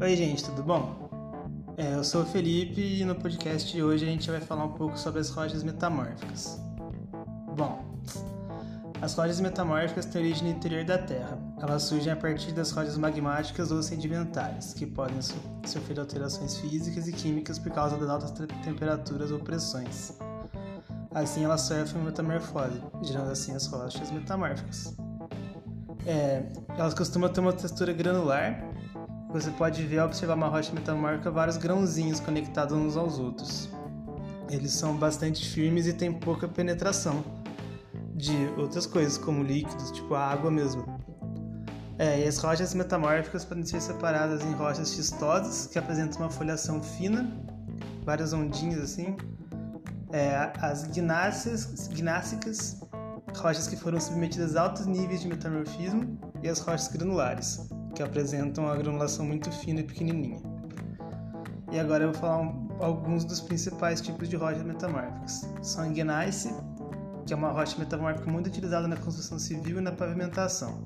Oi, gente, tudo bom? É, eu sou o Felipe e no podcast de hoje a gente vai falar um pouco sobre as rochas metamórficas. Bom, as rochas metamórficas têm origem no interior da Terra. Elas surgem a partir das rochas magmáticas ou sedimentares, que podem sofrer alterações físicas e químicas por causa das altas temperaturas ou pressões. Assim, elas sofrem metamorfose, gerando assim as rochas metamórficas. É, elas costumam ter uma textura granular você pode ver ao observar uma rocha metamórfica vários grãozinhos conectados uns aos outros. Eles são bastante firmes e têm pouca penetração de outras coisas, como líquidos, tipo a água mesmo. É, e as rochas metamórficas podem ser separadas em rochas xistosas, que apresentam uma folhação fina, várias ondinhas assim. É, as gnácicas, rochas que foram submetidas a altos níveis de metamorfismo, e as rochas granulares, que apresentam uma granulação muito fina e pequenininha. E agora eu vou falar um, alguns dos principais tipos de rochas metamórficas. São gneiss, que é uma rocha metamórfica muito utilizada na construção civil e na pavimentação.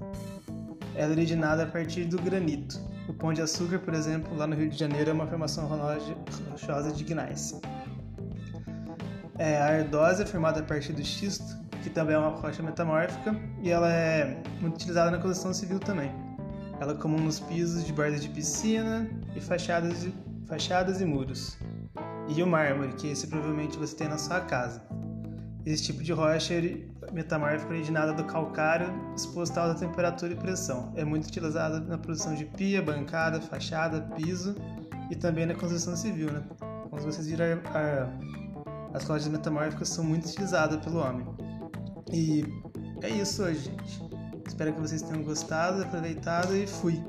Ela é originada a partir do granito. O Pão de Açúcar, por exemplo, lá no Rio de Janeiro, é uma formação rochosa de gneiss. É, a ardósia é formada a partir do xisto, que também é uma rocha metamórfica, e ela é muito utilizada na construção civil também. Ela comum nos pisos de bordas de piscina e fachadas, de, fachadas e muros. E o mármore, que esse provavelmente você tem na sua casa. Esse tipo de rocha metamórfica originada do calcário exposto a alta temperatura e pressão. É muito utilizada na produção de pia, bancada, fachada, piso e também na construção civil. Né? Como vocês viram, as rochas metamórficas são muito utilizadas pelo homem. E é isso hoje, gente. Espero que vocês tenham gostado, aproveitado e fui!